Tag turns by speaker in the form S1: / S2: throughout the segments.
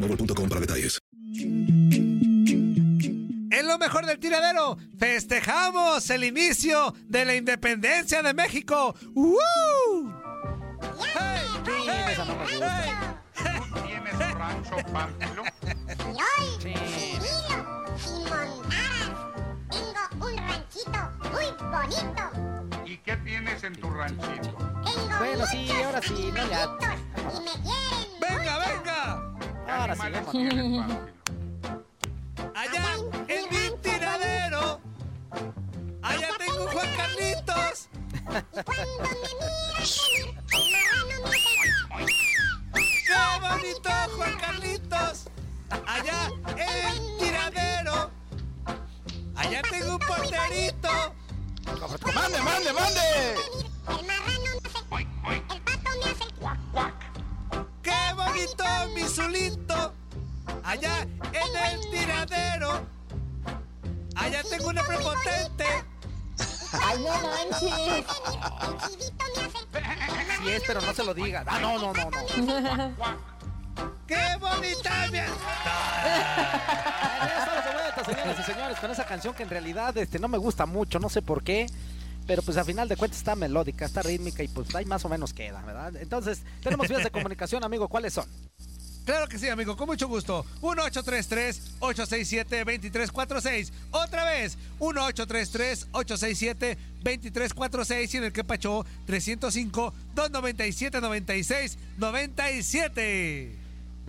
S1: boostmobile.com para detalles.
S2: En lo mejor del tiradero, festejamos el inicio de la independencia de México. ¡Woo! ¡Hey! ¡Hey! ¡Hey!
S3: ¿Tienes rancho Pánfilo?
S4: Soy Cirilo. Tengo un ranchito muy bonito.
S3: ¿Y qué tienes en tu ranchito?
S4: Tengo
S5: Bueno, sí, ahora sí, no, ya.
S4: y me
S5: Ahora
S3: Pánfilo?
S2: Allá en mi tiradero. Allá tengo Juan Carlitos.
S4: Cuando me miras
S5: pero no se lo diga. Ah, no, no, no, no.
S2: ¡Qué bonita mi...
S5: Vuelta, señoras y señores, con esa canción que en realidad este, no me gusta mucho, no sé por qué. Pero pues a final de cuentas está melódica, está rítmica y pues ahí más o menos queda, ¿verdad? Entonces, tenemos vías de comunicación, amigo, ¿cuáles son?
S2: Claro que sí, amigo, con mucho gusto. 1833-867-2346. Otra vez, 1833-867-2346. Y en el que pachó 305-297-96-97.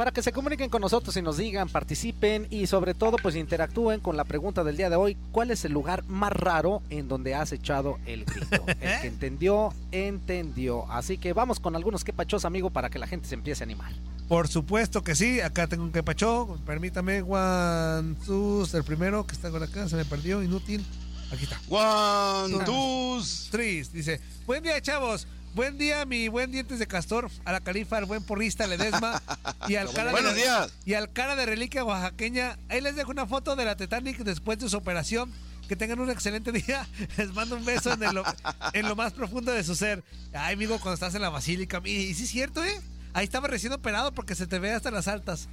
S5: Para que se comuniquen con nosotros y nos digan, participen y sobre todo pues interactúen con la pregunta del día de hoy, ¿cuál es el lugar más raro en donde has echado el grito? El que entendió, entendió. Así que vamos con algunos quepachos, amigo, para que la gente se empiece a animar.
S2: Por supuesto que sí. Acá tengo un que pachó. Permítame, Juan Sus, el primero que está por acá. Se me perdió, inútil. Aquí está.
S6: One, two,
S2: Tris dice: Buen día, chavos. Buen día, mi buen dientes de castor, a la califa, al buen porrista Ledesma y al cara
S6: Buenos
S2: de,
S6: días.
S2: y al cara de reliquia oaxaqueña. Ahí les dejo una foto de la Titanic después de su operación. Que tengan un excelente día. Les mando un beso en, el- en lo más profundo de su ser. Ay, amigo, cuando estás en la basílica. Y, y sí es cierto, ¿eh? Ahí estaba recién operado porque se te ve hasta las altas.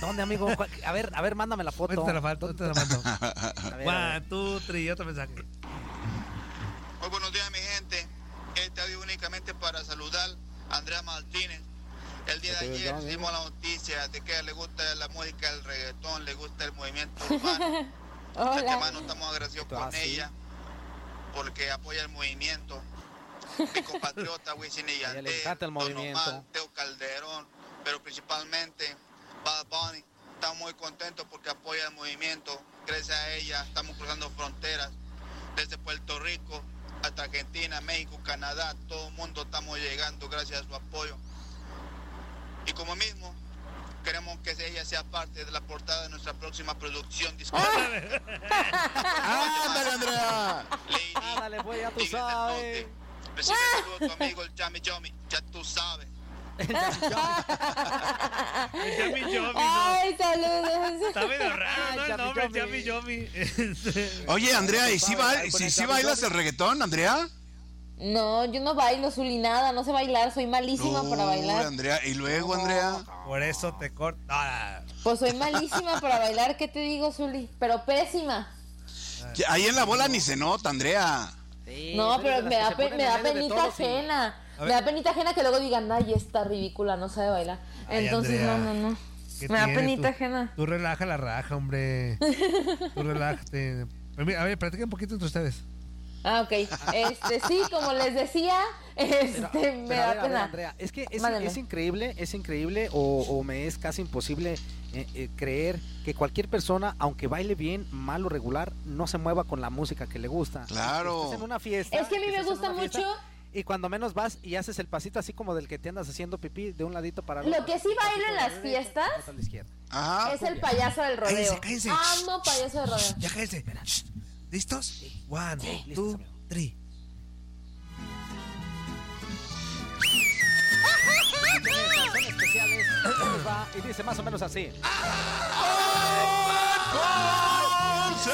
S5: ¿Dónde, amigo? ¿Cuál- A ver, a ver, mándame la foto.
S2: Ahorita te la ahorita te la mando.
S5: A ver, a ver.
S2: One, two, three, otro mensaje.
S7: Muy buenos días, mi gente. Este audio únicamente para saludar a Andrea Martínez. El día de ayer dimos la noticia de que le gusta la música, el reggaetón, le gusta el movimiento urbano. De antemano estamos agradecidos con ella porque apoya el movimiento. Mi compatriota Wisin y Yandel,
S5: el
S7: Don
S5: movimiento.
S7: Omar, Teo Calderón, pero principalmente Bad Bunny. Estamos muy contentos porque apoya el movimiento. Gracias a ella estamos cruzando fronteras desde Puerto Rico hasta Argentina, México, Canadá. Todo el mundo estamos llegando gracias a su apoyo. Y como mismo, queremos que ella sea parte de la portada de nuestra próxima producción discográfica.
S6: ¡Ándale, Andrea!
S5: Ándale, pues ya tú sabes.
S7: Recibe el saludo de tu amigo el Yami Yomi. Ya tú sabes.
S2: Yami Yomi, ¿no?
S8: Ay, saludos.
S2: Está medio raro, ¿no? El nombre. Yami Yomi.
S6: Oye, Andrea, ¿y si, bailas el reggaetón, Andrea?
S8: No, yo no bailo, Zuli, nada. No sé bailar, soy malísima para bailar.
S6: Andrea, y luego, Andrea.
S2: Por eso te corto. Ah,
S8: Pues soy malísima para bailar, ¿qué te digo, Zuli? Pero pésima.
S6: Ahí en la bola ni se nota, Andrea.
S8: No, pero me da, pe- me da penita ajena. Me da penita ajena que luego digan, ay, está ridícula, no sabe bailar.
S2: Ay,
S8: Entonces,
S2: Andrea.
S8: no, no, no.
S2: ¿qué
S8: Me da penita
S2: Tú-
S8: ajena.
S2: Tú relaja la raja, hombre. Tú relájate. A ver, platiquen un poquito entre ustedes.
S8: Ah, ok. Este, sí, como les decía, este, me
S5: Pero
S8: da
S5: ver, a ver,
S8: pena.
S5: Andrea, es que es, increíble, es increíble o, o me es casi imposible eh, eh, creer que cualquier persona, aunque baile bien, mal o regular, no se mueva con la música que le gusta.
S6: Claro.
S5: Estás en una fiesta.
S8: Es que a mí me gusta
S5: fiesta,
S8: mucho.
S5: Y cuando menos vas y haces el pasito así como del que te andas haciendo pipí de un ladito para el
S8: Lo
S5: otro.
S8: que sí bailo en las fiestas
S5: Otro a la izquierda.
S6: Ajá.
S8: es el payaso del rodeo.
S2: Cállense, cállense.
S8: Amo payaso del rodeo.
S2: Ya cállense. Shh. ¿Listos? One,
S5: listos,
S2: two,
S5: amigo.
S2: three.
S5: Especiales. Va, y dice más o menos así. José,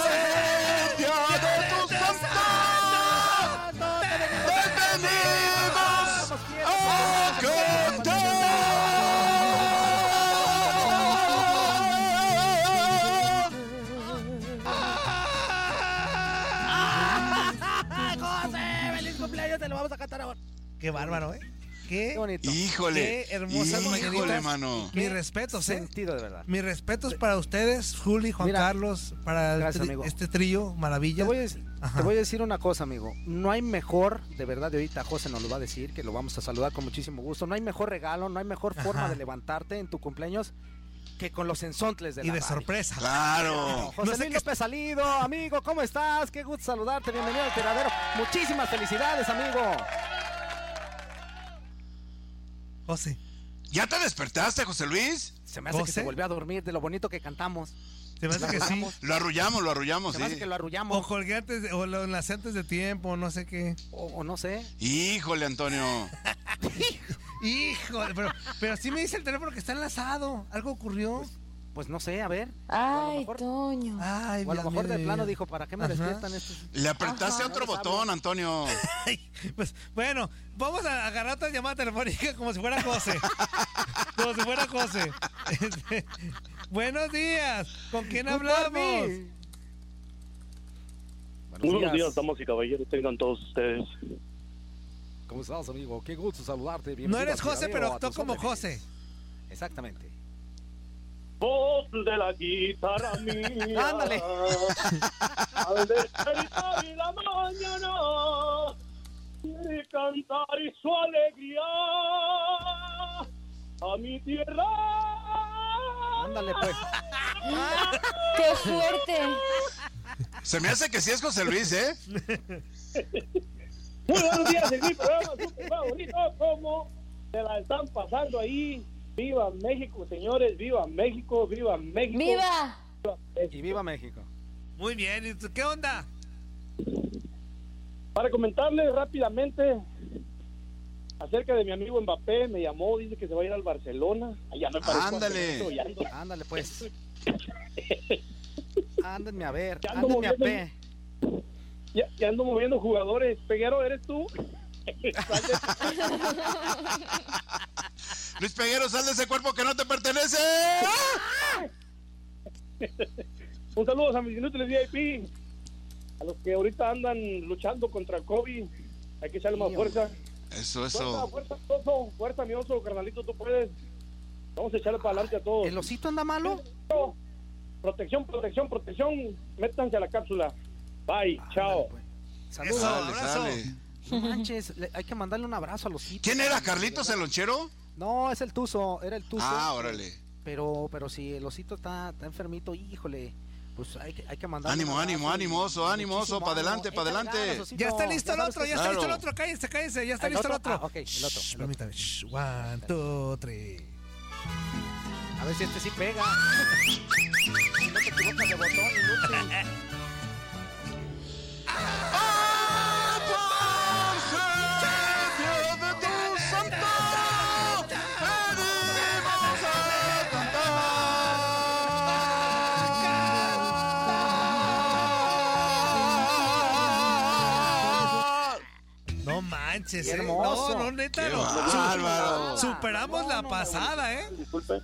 S5: cantar ahora.
S2: Qué bárbaro, ¿eh? Qué,
S5: Qué bonito.
S6: Híjole.
S2: Qué hermosas
S6: Híjole, mano.
S2: Mis respetos, ¿eh?
S5: Sentido de verdad.
S2: Mis respetos para ustedes, Juli, Juan
S5: Mira.
S2: Carlos, para el
S5: Gracias,
S2: tri-
S5: amigo.
S2: este trío,
S5: Te
S2: maravilla.
S5: voy, a, te voy a decir una cosa, amigo. No hay mejor, de verdad, de ahorita José nos lo va a decir, que lo vamos a saludar con muchísimo gusto. No hay mejor regalo, no hay mejor forma de levantarte en tu cumpleaños que con los ensontles de
S2: Y
S5: la
S2: de
S5: radio.
S2: sorpresa.
S6: Claro.
S5: José
S2: No sé
S5: Luis
S2: qué-
S5: López Salido, amigo, ¿cómo estás? Qué gusto saludarte, bienvenido al tiradero. Muchísimas felicidades, amigo.
S2: José.
S6: ¿Ya te despertaste, José Luis?
S5: Se me hace que se volvió a dormir de lo bonito que cantamos.
S2: Se me hace que sí.
S6: Lo arrullamos, lo arrullamos,
S5: Se me hace
S6: sí.
S5: que lo
S2: O
S5: arrullamos.
S2: colgué antes, de- o lo enlacé antes de tiempo, no sé qué.
S5: O, o no sé.
S6: Híjole, Antonio.
S2: Híjole, pero, pero sí me dice el teléfono que está enlazado. ¿Algo ocurrió?
S5: Pues no sé, a ver. a lo
S8: Ay,
S5: mejor-
S8: Toño.
S2: Ay,
S5: O a lo mejor de plano dijo, ¿para qué me
S2: Ajá.
S5: despiertan estos?
S6: Le apretaste
S5: Ajá,
S6: otro
S5: no
S6: botón, Antonio.
S2: Ay, pues bueno, vamos a agarrar otra llamada telefónica como si fuera José. como si fuera José. Este, buenos días. ¿Con quién hablamos?
S9: buenos días, damas y caballeros, tengan todos ustedes.
S5: ¿Cómo estás, amigo? Qué gusto saludarte.
S2: No
S5: Bienvenido
S2: eres
S5: al
S2: José, pero actuó como. José.
S5: Exactamente.
S9: Voz de la guitarra mía.
S5: Ándale.
S9: Al despertar y la mañana, quiere cantar y su alegría a mi tierra.
S5: Ándale, pues.
S8: ¡Qué fuerte!
S6: Se me hace que sí es José Luis, ¿eh?
S9: Muy buenos días en mi programa super favorito. ¿Cómo se la están pasando ahí? Viva México, señores. Viva México, viva México.
S8: ¡Viva!
S5: Y viva México.
S2: Muy bien, ¿y tú qué onda?
S9: Para comentarles rápidamente acerca de mi amigo Mbappé, me llamó, dice que se va a ir al Barcelona. Allá me parece
S6: Ándale.
S9: ya
S5: Ándale, pues. Ándenme a ver, ándenme a pe.
S9: Ya, ya ando moviendo jugadores. Peguero, ¿eres tú?
S6: Luis Peguero, sal de ese cuerpo que no te pertenece.
S9: Un saludo a mis inútiles VIP. A los que ahorita andan luchando contra el COVID. Hay que echarle más fuerza.
S6: Eso,
S9: Fuerza,
S6: eso.
S9: fuerza, oso. Fuerza, mi oso, carnalito, tú puedes. Vamos a echarle para adelante a todos.
S5: ¿El osito anda malo?
S9: Protección, protección, protección. Métanse a la cápsula. Bye, chao.
S5: pues. Saludos.
S2: Eso, abrazo.
S6: sale.
S5: No manches, le- hay que mandarle un abrazo al osito.
S6: ¿Quién era Carlitos el lonchero?
S5: No, es el Tuzo, era el Tuzo.
S6: Ah, órale.
S5: Pero, pero si el osito está, está enfermito, híjole, pues hay que, hay que mandar.
S6: Ánimo, ánimo, ánimo, oso, ánimo, oso, para adelante, para adelante.
S2: Ya está listo el otro, ya está listo el otro, cállense, cállense, ya está
S5: ¿El
S2: listo el
S5: otro? Ah, ok, el otro,
S2: Shh,
S5: el
S2: permítame. Shh, One, two, three.
S5: A ver si este sí pega. No te equivocas de botón,
S2: manches,
S5: Qué
S2: eh.
S5: hermoso.
S2: No, no, neta.
S6: Qué
S2: no.
S6: bárbaro.
S2: Superamos la pasada, ¿eh?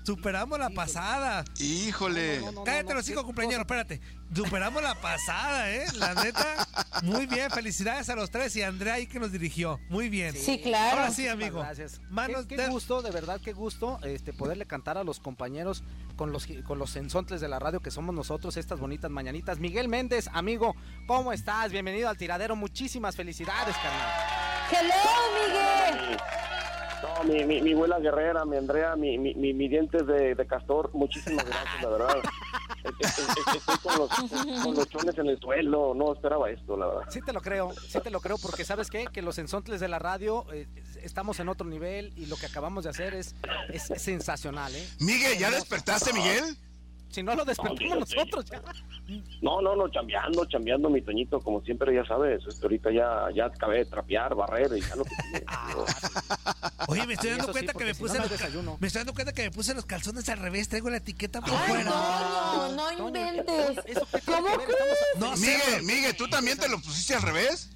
S2: Superamos la pasada.
S6: Híjole.
S2: Cállate los cinco cumpleaños, espérate. Superamos la pasada, ¿eh? La neta. Muy bien, felicidades a los tres y a Andrea ahí que nos dirigió. Muy bien.
S8: Sí, claro.
S2: Ahora sí, amigo.
S5: Gracias.
S2: Manos
S5: qué, qué
S2: de-
S5: gusto, de verdad, qué gusto este, poderle cantar a los compañeros con los, con los sensontles de la radio que somos nosotros, estas bonitas mañanitas. Miguel Méndez, amigo, ¿cómo estás? Bienvenido al tiradero. Muchísimas felicidades, carnal.
S8: Hello, Miguel.
S10: No, mi, mi, mi abuela guerrera, mi Andrea, mi, mi, mi, mi dientes de, de castor, muchísimas gracias, la verdad. Es- es- es- es- Estoy con los, con los chones en el suelo, no esperaba esto, la verdad.
S5: Sí te lo creo, sí te lo creo, porque ¿sabes qué? Que los sensontles de la radio eh, estamos en otro nivel y lo que acabamos de hacer es, es sensacional, ¿eh?
S6: Miguel, ¿ya despertaste, Miguel?
S5: Si no lo despertamos
S10: No,
S5: nosotros ya.
S10: No, no, no, chambeando, chambeando, mi Toñito, como siempre, ya sabes. este, ahorita ya, ya acabé de trapear, barrer y ya lo que sigue.
S2: Oye, me estoy dando
S5: sí,
S2: cuenta que me
S5: si
S2: puse
S5: no, no
S2: los
S5: desayuno.
S2: me estoy dando cuenta que me puse los calzones al revés, traigo la etiqueta por
S8: Ay,
S2: fuera.
S8: Toño, no
S5: Toño,
S8: inventes.
S5: ¿eso qué tiene
S8: ¿Cómo
S5: que ver? Estamos-
S2: No
S6: Miguel, Miguel, ¿tú también te lo pusiste al revés?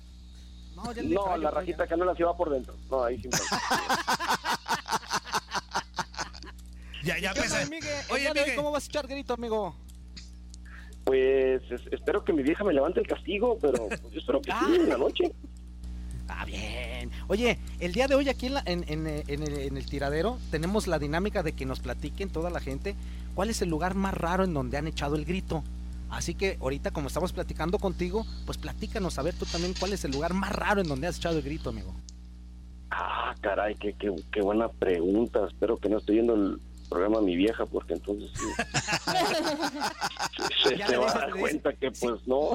S5: No,
S10: No, la
S5: trayo.
S10: rajita que no la lleva por dentro. No, ahí sí.
S2: Ya, ya
S5: ¿Qué onda,
S2: empecé.
S5: Miguel? El
S2: Oye, Miguel.
S5: ¿cómo vas a echar grito, amigo?
S10: Pues es- espero que mi vieja me levante el castigo, pero pues, yo espero que sí, en la noche.
S5: Ah, bien. Oye, el día de hoy aquí en, la- en- en, eh, en el, en el tiradero tenemos la dinámica de que nos platiquen toda la gente cuál es el lugar más raro en donde han echado el grito. Así que ahorita como estamos platicando contigo, pues platícanos a ver tú también cuál es el lugar más raro en donde has echado el grito, amigo.
S10: Ah, caray, qué, qué, qué buena pregunta. Espero que no esté viendo el programa mi vieja, porque entonces sí. se, se
S5: le
S10: va a dar
S5: dices,
S10: cuenta que pues no.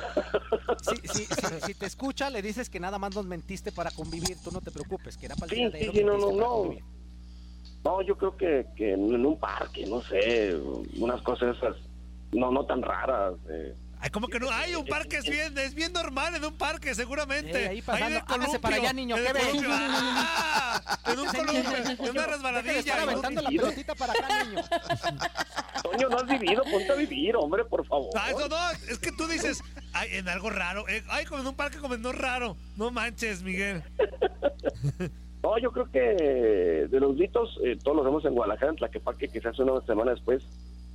S5: Si, te escucha, le dices que nada más nos mentiste para convivir, tú no te preocupes, que era para el
S10: Sí, sí, no, no, no.
S5: convivir.
S10: No, yo creo que, que en un parque, no sé, unas cosas esas, no, no tan raras. eh.
S2: Ay, ¿cómo que no? Ay, un parque es bien, es bien normal en un parque, seguramente.
S5: Eh, ahí pasando.
S2: en el
S5: Hágase para allá, niño, ¿qué
S2: el
S5: ve?
S2: columpio. Ah, en un columpio, en una resbaladilla.
S5: estar aventando la pelotita para acá, niño.
S10: Toño, no has vivido, ponte a vivir, hombre, por favor.
S2: Ah, eso no, es que tú dices, ay, en algo raro. eh, ay, como en un parque, como en no raro. No manches, Miguel.
S10: No, yo creo que de los gritos, eh, todos los vemos en Guadalajara, en Tlaquepaque, que se hace una semana después.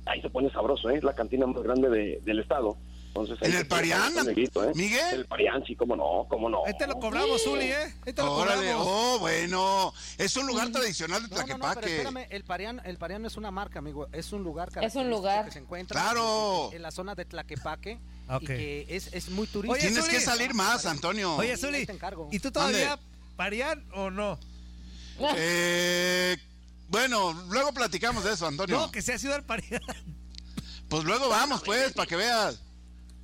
S10: Ahí se pone sabroso, ¿eh? Es la cantina más grande de- del estado. Entonces,
S6: ¿En el Parián,
S10: ¿eh?
S6: Miguel?
S10: El Parián, sí, cómo no, cómo no.
S2: Ahí te lo cobramos, Zuli, ¿eh? Ahí te lo
S6: Órale,
S2: cobramos.
S6: oh, bueno. Es un lugar tradicional de
S5: No, no, no, pero
S6: Tlaquepaque.
S5: espérame, el Parián, el Parián no es una marca, amigo, es un lugar
S8: Es un lugar.
S5: que se encuentra
S6: ¡Claro!
S5: en, la zona de Tlaquepaque y que es, es muy turístico.
S2: Oye,
S6: Tienes
S2: Zuli.
S6: que salir más, Antonio.
S2: Oye, Zuli,
S5: te encargo.
S2: ¿y tú todavía parían o no?
S6: Eh, bueno, luego platicamos de eso, Antonio.
S2: No, que se ha sido al parían.
S6: Pues luego vamos, pues, para que veas.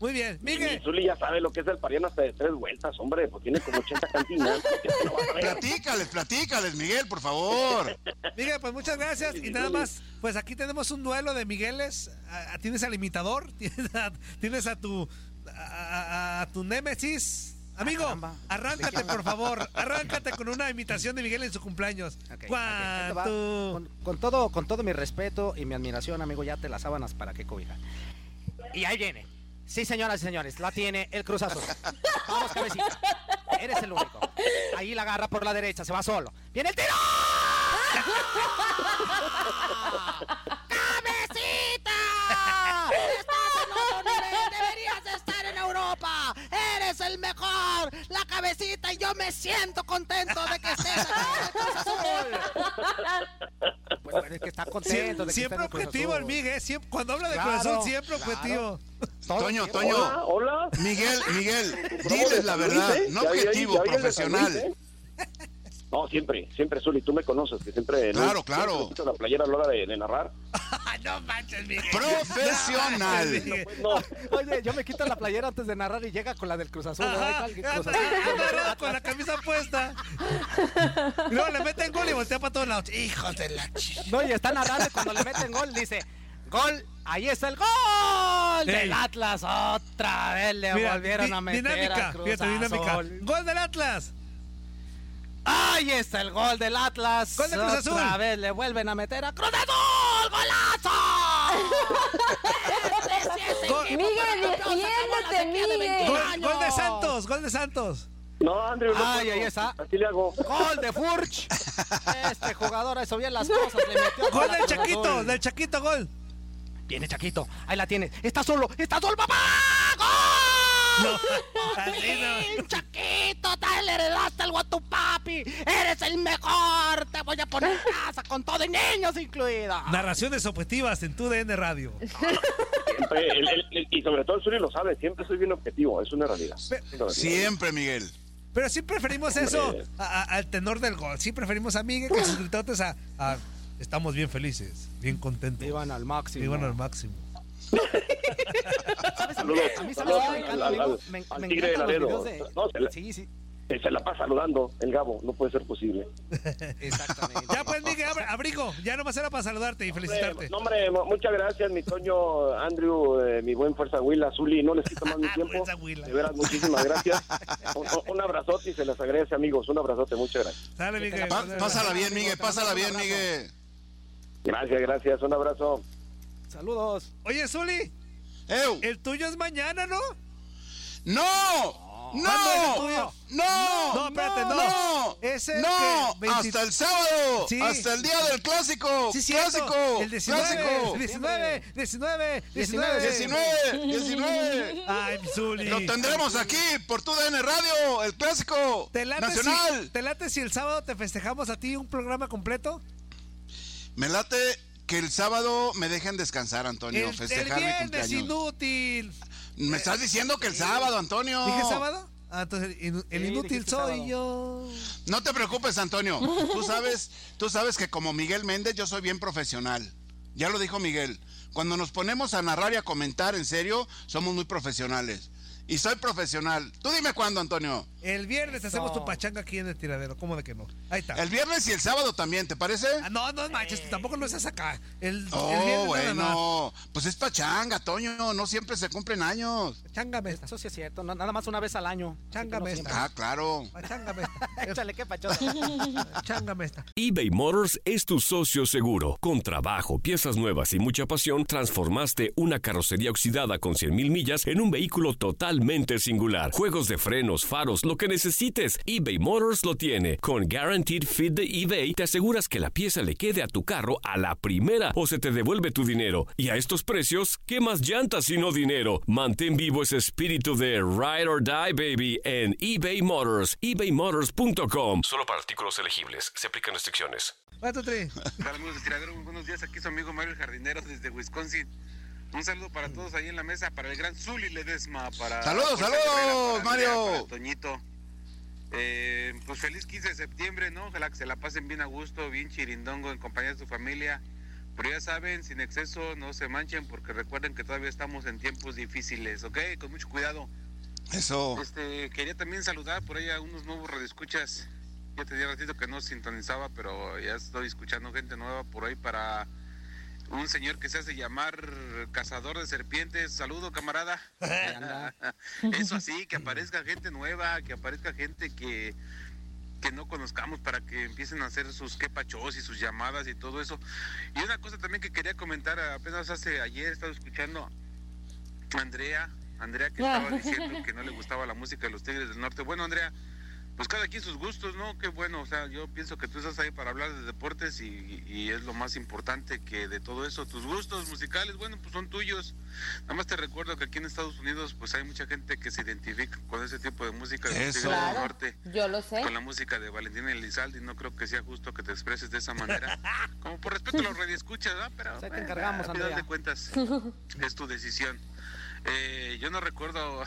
S2: Muy bien,
S10: Mi
S2: Miguel.
S10: Zuli ya sabe lo que es el Parián hasta de tres vueltas, hombre, pues tiene como 80 cantinas.
S6: Platícales, platícales, Miguel, por favor.
S2: Miguel, pues muchas gracias. Y nada más, pues aquí tenemos un duelo de Migueles. Tienes al imitador, tienes a, tienes a tu a, a- a tu némesis. Amigo,
S5: caramba.
S2: arráncate por favor, arráncate con una imitación de Miguel en su cumpleaños.
S5: Ok, ok,
S2: One,
S5: ahí te va.
S2: two.
S5: Con, con todo, con todo mi respeto y mi admiración, amigo, ya te las sábanas para que cobija. Y ahí viene. Sí, señoras y señores, la tiene el Cruz Azul. Vamos, cabecita. Eres el único. Ahí la agarra por la derecha, se va solo. ¡Viene el tiro! ¡Cabecita! ¡Estás en otro nivel! ¡Deberías de estar en Europa! ¡Eres el mejor! ¡La cabecita! Y yo me siento contento de que estés aquí en el Cruz Azul. Pues bueno, es que está contento. de que
S2: Siempre objetivo el. Miguel, siempre, cuando habla de
S5: Claro,
S2: Azul, siempre
S5: claro.
S2: objetivo.
S6: Toño,
S5: tiempo.
S6: Toño.
S10: Hola, hola.
S6: Miguel, Miguel, diles la verdad, no objetivo, profesional.
S10: No, siempre, siempre, Zuli, tú me conoces, que siempre...
S6: Claro,
S10: no,
S6: claro.
S10: siempre la playera a la hora de, de narrar.
S2: no manches, Miguel.
S6: Profesional.
S10: No,
S5: Oye, yo me quito la playera antes de narrar y llega con la del Cruz Azul.
S2: Ajá.
S5: Cruz
S2: anda-
S5: Azul.
S2: anda con la camisa puesta. Luego le meten gol y voltea para todos lados. Hijos de la ch...
S5: No, y está narrando cuando le meten gol dice, gol, ahí está el gol del Atlas. Otra vez le
S2: Mira,
S5: volvieron
S2: di-
S5: a meter
S2: dinámica,
S5: a Cruz
S2: fíjate, dinámica. Gol del Atlas.
S5: Ahí está el gol del Atlas.
S2: Gol de Cruz Azul.
S5: Otra vez le vuelven a meter a Cruz Azul. ¡Golazo!
S2: Gol,
S8: Miguel, defiéndete, Miguel.
S2: gol- gol de Santos, gol de Santos.
S10: no, Andrew, no
S5: Ay,
S10: puedo.
S5: ahí está.
S10: Así le hago.
S5: Gol de Furch. Este jugador hizo bien las cosas. Le metió
S2: Gol del Chaquito, del Chaquito, gol.
S5: Viene Chaquito. Ahí la tiene. Está solo. Está solo, papá. ¡Gol!
S2: No,
S5: ¡Por
S2: así no.
S5: Chaquito! ¡Te le heredaste algo a tu papi! ¡Eres el mejor! ¡Te voy a poner casa con todo y niños incluidos!
S2: Narraciones objetivas en tu DN Radio.
S10: Siempre, el- el- el- y sobre todo el Zuli lo sabe, siempre soy bien objetivo, es una realidad.
S2: Pe-
S10: Es una realidad.
S6: Siempre, Miguel.
S2: Pero sí preferimos eso a- a- al tenor del gol. Sí preferimos a Miguel que sus gritotes a, a- Estamos bien felices, bien contentos.
S5: Vivan al máximo.
S2: Vivan al máximo.
S5: ¿Sabes? A mí,
S10: Saludos,
S5: a mí, ¿sabes
S10: saludos
S5: qué me
S10: al-
S5: encanta,
S10: al-
S5: amigo?
S10: al-
S5: Me,
S10: al
S5: me
S10: tigre de
S5: encantan los
S10: Laredo.
S5: videos de...
S10: No, se la-
S5: Sí, sí,
S10: Se la pasa saludando el Gabo, no puede ser posible.
S5: exactamente.
S2: Ya pues, Miguel, abri- abrigo. Ya nomás era para saludarte y felicitarte.
S10: No, hombre, mu- muchas gracias, mi Toño, Andrew, eh, mi buen Fuerza Huila, Zuli, no les quito más mi tiempo.
S2: Fuerza Huila.
S10: De veras, muchísimas gracias. Un, abrazote y se les agradece, amigos. Un abrazote, muchas gracias.
S2: Sale, Miguel.
S6: Pásala bien, Miguel, pásala bien, Miguel.
S10: Gracias, gracias. Un abrazo.
S5: Saludos.
S2: Oye, Zuli,
S6: ¡Ew!
S2: el tuyo es mañana, ¿no?
S6: ¡No!
S2: ¿Cuándo es el
S6: ¡No!
S2: tuyo?
S6: ¡No!
S2: No, espérate, no.
S6: ¡No!
S2: Es el
S6: ¡No!
S2: que 20
S6: ¡Hasta el sábado!
S2: Sí.
S6: ¡Hasta el día del clásico!
S2: Sí.
S6: ¡Clásico!
S2: El 19,
S6: ¡Clásico!
S2: 19, 19, 19.
S6: 19, 19.
S2: Ay, Zuli.
S6: Lo tendremos aquí por tu DN Radio, el clásico
S2: ¿Te late,
S6: nacional.
S2: Si, ¿Te late si el sábado te festejamos a ti un programa completo?
S6: Me late que el sábado me dejen descansar, Antonio,
S2: El, el
S6: festejar mi cumpleaños.
S2: inútil.
S6: Me estás diciendo que el sábado, Antonio.
S2: ¿Dije sábado? Ah, entonces el, el
S5: Sí,
S2: inútil soy
S5: sábado.
S2: yo.
S6: No te preocupes, Antonio. Tú sabes, tú sabes que como Miguel Méndez yo soy bien profesional. Ya lo dijo Miguel. Cuando nos ponemos a narrar y a comentar en serio, somos muy profesionales. Y soy profesional. Tú dime cuándo, Antonio.
S2: El viernes hacemos tu pachanga aquí en el tiradero. ¿Cómo de que no? Ahí está.
S6: El viernes y el sábado también, ¿te parece?
S2: Ah, no, no manches, tampoco lo haces acá. El, el
S6: Oh,
S2: nada más.
S6: bueno. Pues es pachanga, Toño. No siempre se cumplen años.
S2: Chángame esta.
S5: Eso sí es cierto. no- nada más una vez al año. Que no
S2: esta.
S6: Ah, claro.
S2: Chángame esta.
S5: Échale, qué pachosa.
S2: Chángame esta.
S11: eBay Motors es tu socio seguro. Con trabajo, piezas nuevas y mucha pasión, transformaste una carrocería oxidada con 100.000 millas en un vehículo totalmente singular. Juegos de frenos, faros, lo que necesites, eBay Motors lo tiene. Con Guaranteed Fit de eBay, te aseguras que la pieza le quede a tu carro a la primera o se te devuelve tu dinero. Y a estos precios, ¿qué más llantas sino dinero? Mantén vivo ese espíritu de Ride or Die, baby, en eBay Motors. ebaymotors.com. Solo para artículos elegibles. Se aplican restricciones.
S2: Va tu tri.
S3: Hola amigos de Tiradero, muy buenos días. Aquí su amigo Mario Jardinero desde Wisconsin. Un saludo para todos ahí en la mesa, para el gran Zuli Ledesma, para...
S6: Saludos,
S3: Jorge
S6: saludos,
S3: Herrera, para
S6: Mario.
S3: Andrea, para Toñito. Eh, pues feliz 15 de septiembre, ¿no? Ojalá que se la pasen bien a gusto, bien chirindongo en compañía de su familia. Pero ya saben, sin exceso, no se manchen porque recuerden que todavía estamos en tiempos difíciles, ¿ok? Con mucho cuidado.
S6: Eso.
S3: Este, quería también saludar por ahí a unos nuevos radioescuchas. Ya tenía ratito que no sintonizaba, pero ya estoy escuchando gente nueva por ahí para un señor que se hace llamar cazador de serpientes. Saludo, camarada. Eso así, que aparezca gente nueva, que aparezca gente que que no conozcamos para que empiecen a hacer sus quepachos y sus llamadas y todo eso. Y una cosa también que quería comentar, apenas hace ayer he estado escuchando a Andrea, Andrea que estaba diciendo que no le gustaba la música de los Tigres del Norte. Bueno, Andrea, pues cada quien sus gustos, ¿no? Qué bueno, o sea, yo pienso que tú estás ahí para hablar de deportes y, y es lo más importante que de todo eso. Tus gustos musicales, bueno, pues son tuyos. Nada más te recuerdo que aquí en Estados Unidos, pues hay mucha gente que se identifica con ese tipo de música de los
S6: Eso.
S3: Tigres del
S8: Claro,
S3: Norte.
S8: yo lo sé.
S3: Con la música de Valentina Elizalde, no creo que sea justo que te expreses de esa manera. Como por respeto a los radioescuchas, ¿verdad? Pero
S5: O sea, te encargamos,
S3: a final
S5: Andrea.
S3: de cuentas, es tu decisión. Eh, yo no recuerdo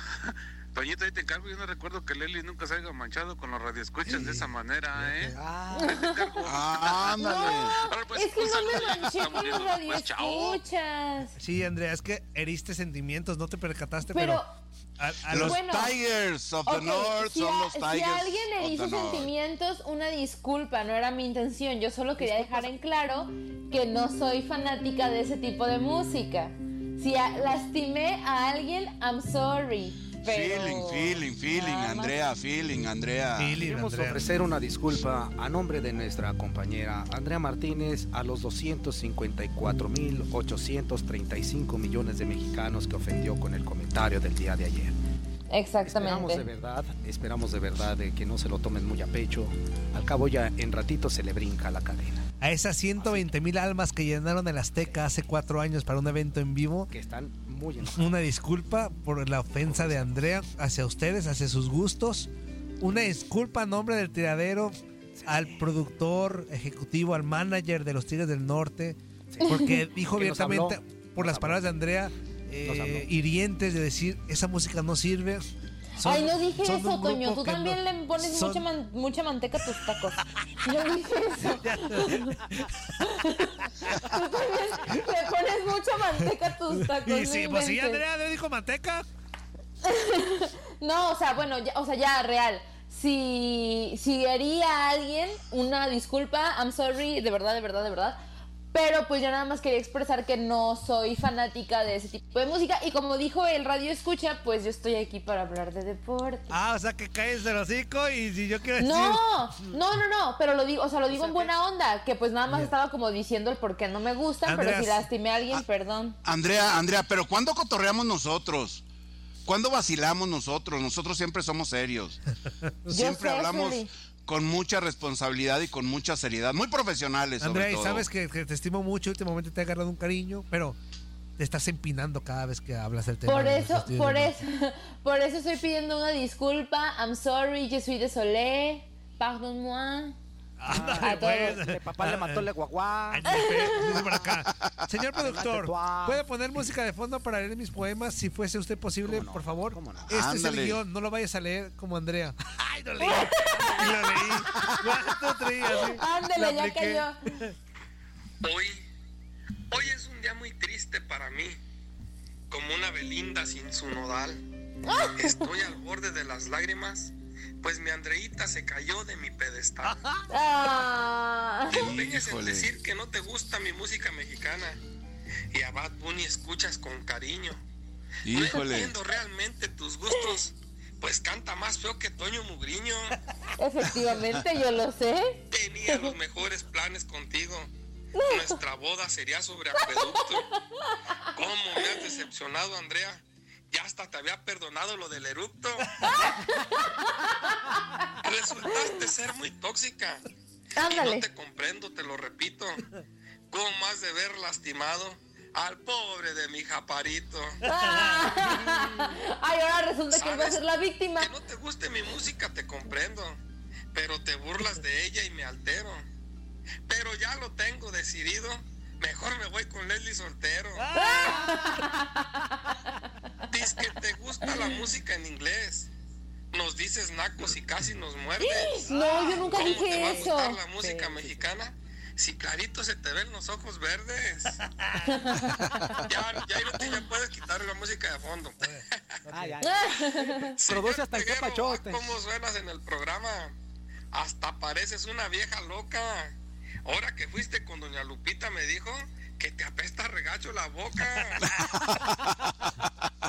S3: Toñito, ahí te encargo. Yo no recuerdo que Leli nunca se haya manchado con los radioescuchas de esa manera, ¿eh? Ahí te encargo.
S6: Ándale.
S3: Ahora, pues,
S8: es que no me manché con los
S3: muriendo. Pues,
S8: radioescuchas.
S2: Sí, Andrea, es que heriste sentimientos, no te percataste,
S8: Pero-
S2: pero. a- a
S6: Los
S2: los-
S8: Bueno,
S6: Tigers of the
S8: Ok,
S6: North
S8: si,
S6: son
S8: a-
S6: los
S8: si
S6: Tigers.
S8: alguien le hizo
S6: the North.
S8: sentimientos, una disculpa, no era mi intención. Yo solo quería dejar en claro que no soy fanática de ese tipo de música. Si a- lastimé a alguien, I'm sorry. Pero
S6: Feeling, feeling, feeling. Andrea, feeling, Andrea.
S5: Queremos ofrecer una disculpa a nombre de nuestra compañera Andrea Martínez a los 254.835 millones de mexicanos que ofendió con el comentario del día de ayer.
S8: Exactamente.
S5: Esperamos de verdad, esperamos de verdad de que no se lo tomen muy a pecho. Al cabo ya en ratito se le brinca la cadena.
S2: A esas 120 mil almas que llenaron el Azteca hace cuatro años para un evento en vivo.
S5: Que están muy
S2: Una disculpa por la ofensa de Andrea hacia ustedes, hacia sus gustos. Una disculpa a nombre del tiradero al productor ejecutivo, al manager de los Tigres del Norte, porque dijo abiertamente, por las palabras de Andrea, eh, hirientes de decir, esa música no sirve. Son-
S8: Ay, no dije eso, Toño. Tú también
S2: no-
S8: le pones
S2: son-
S8: mucha, man- mucha manteca a tus tacos. No dije eso. Tú también le pones mucha manteca a tus tacos.
S2: Y
S8: no
S2: sí, pues sí. Andrea le dijo manteca.
S8: No, o sea, bueno, ya, o sea, ya real. Si, si haría a alguien, una disculpa, I'm sorry, de verdad, de verdad, de verdad. Pero pues yo nada más quería expresar que no soy fanática de ese tipo de música. Y como dijo el radio escucha, pues yo estoy aquí para hablar de deporte.
S2: Ah, o sea que caes del hocico y si yo quiero decir.
S8: No, no, no, no, pero lo digo, o sea, lo digo en buena onda, que pues nada más estaba como diciendo el por qué no me gustan, pero si lastimé a alguien, perdón.
S6: Andrea, Andrea, pero ¿cuándo cotorreamos nosotros? ¿Cuándo vacilamos nosotros? Nosotros siempre somos serios. Siempre
S8: sé,
S6: hablamos
S8: Freddy.
S6: Con mucha responsabilidad y con mucha seriedad. Muy profesionales, sobre
S2: Andrea, y
S6: todo.
S2: sabes que, que te estimo mucho, últimamente te he agarrado un cariño, pero te estás empinando cada vez que hablas del tema.
S8: Por eso, por eso, por eso estoy pidiendo una disculpa. I'm sorry, je suis désolé. Pardon-moi. A todos.
S5: Mi papá le mató el guaguá.
S2: Acá. Señor productor, ¿puede poner música de fondo para leer mis poemas si fuese usted posible, por favor? Este es el guion, no lo vayas a leer como Andrea. Ay, lo leí. ¿Cuánto traía?
S8: Ándale, ya cayó.
S12: Hoy, hoy es un día muy triste para mí, como una Belinda sin su nodal. Estoy al borde de las lágrimas, pues mi Andreita se cayó de mi pedestal.
S8: Ah.
S12: Te empeñas en decir que no te gusta mi música mexicana y a Bad Bunny escuchas con cariño. No
S6: Híjole.
S12: entiendo realmente tus gustos, pues canta más feo que Toño Mugriño.
S8: Efectivamente, yo lo sé.
S12: Tenía los mejores planes contigo. Nuestra boda sería sobre acueducto. ¿Cómo me has decepcionado, Andrea? Ya hasta te había perdonado lo del eructo. Resultaste ser muy tóxica. Y no te comprendo, te lo repito. ¿Cómo has de ver lastimado al pobre de mi japarito?
S8: Ay, ahora resulta que él va a ser la víctima.
S12: Que no te guste mi música, te comprendo. Pero te burlas de ella y me altero. Pero ya lo tengo decidido. Mejor me voy con Leslie soltero. Dices que te gusta la música en inglés. Nos dices nacos y casi nos muerdes.
S8: No, yo nunca
S12: ¿Cómo
S8: dije
S12: te va a gustar la música mexicana? Si clarito se te ven los ojos verdes. ya, ya, ya puedes quitar la música de fondo.
S5: Produce hasta el capachote.
S12: ah, ¿Cómo suenas en el programa? Hasta pareces una vieja loca. Ahora que fuiste con doña Lupita me dijo que te apesta regacho la boca.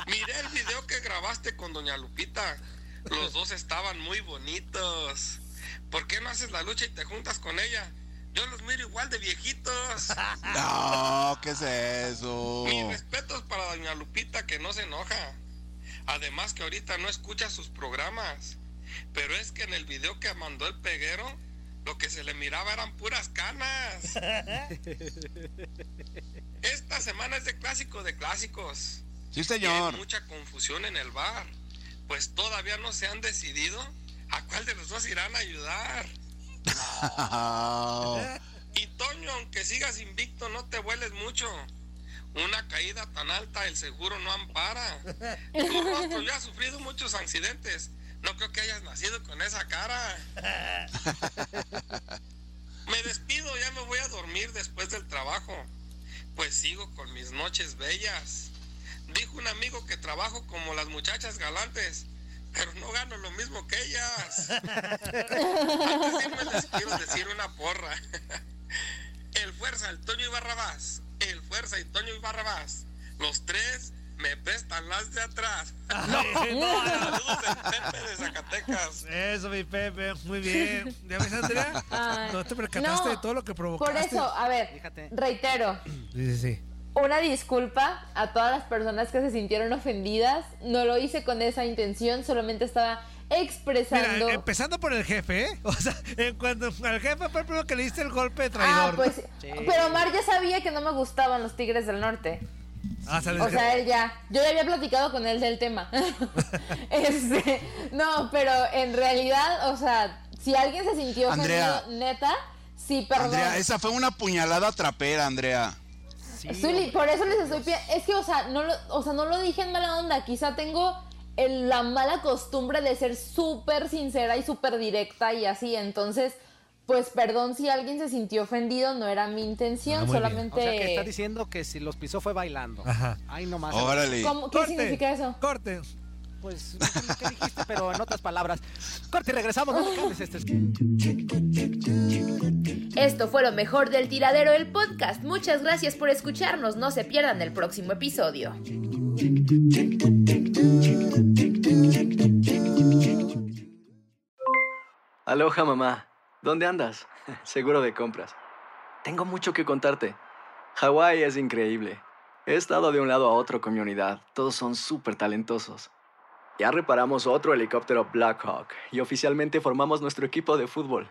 S12: Miré el video que grabaste con doña Lupita. Los dos estaban muy bonitos. ¿Por qué no haces la lucha y te juntas con ella? Yo los miro igual de viejitos.
S6: No, ¿qué es eso?
S12: Mis respetos para doña Lupita que no se enoja. Además que ahorita no escucha sus programas. Pero es que en el video que mandó el peguero, lo que se le miraba eran puras canas. Esta semana es de clásico de clásicos.
S6: Sí,
S12: Y
S6: señor.
S12: hay mucha confusión en el bar. Pues todavía no se han decidido a cuál de los dos irán a ayudar. Y Toño, aunque sigas invicto, no te vueles mucho. Una caída tan alta, el seguro no ampara. Tu rostro ya ha sufrido muchos accidentes. No creo que hayas nacido con esa cara. Me despido, ya me voy a dormir después del trabajo. Pues sigo con mis noches bellas. Dijo un amigo que trabajo como las muchachas galantes, pero no gano lo mismo que ellas. Antes de irme les quiero decir una porra. El Fuerza, el Toño y Barrabás. El Fuerza y Toño y Barrabás. Los tres me prestan las de atrás. Saludos del Pepe de Zacatecas.
S2: Eso, mi Pepe, muy bien. ¿Ya ves, Andrea?
S8: Ay.
S2: No te percataste
S8: No,
S2: de todo lo que provocaste.
S8: Por eso, a ver, reitero,
S2: Sí, sí, sí.
S8: Una disculpa a todas las personas que se sintieron ofendidas. No lo hice con esa intención, solamente estaba expresando.
S2: Mira, empezando por el jefe, ¿eh? O sea, en cuanto al jefe fue el primero que le diste el golpe de
S8: ah,
S2: traidor.
S8: pues. Pero Omar ya sabía que no me gustaban los Tigres del Norte.
S2: Ah, ¿sabes
S8: O sea, él ya. Yo ya había platicado con él del tema. este, no, pero en realidad, o sea, si alguien se sintió ofendido,
S6: Andrea.
S8: neta, sí, perdón.
S6: Andrea, esa fue una puñalada trapera, Andrea.
S8: Zuli, por eso les estoy pidiendo. Es que, o sea, no lo, o sea, no lo dije en mala onda. Quizá tengo el- la mala costumbre de ser súper sincera y súper directa y así. Entonces, pues perdón si alguien se sintió ofendido, no era mi intención,
S5: O sea
S8: solamente.
S5: que está diciendo que si los pisó fue bailando.
S2: Ajá.
S5: Ay, no más.
S8: ¿Cómo- ¿Qué significa eso?
S2: Corte.
S5: Pues no sé lo que dijiste, pero en otras palabras. Corte y regresamos. No te cambies este.
S13: Esto fue lo mejor del tiradero del podcast. Muchas gracias por escucharnos. No se pierdan el próximo episodio.
S14: Aloha mamá, ¿dónde andas? Seguro de compras. Tengo mucho que contarte. Hawái es increíble. He estado de un lado a otro con mi unidad. Todos son súper talentosos. Ya reparamos otro helicóptero Blackhawk y oficialmente formamos nuestro equipo de fútbol.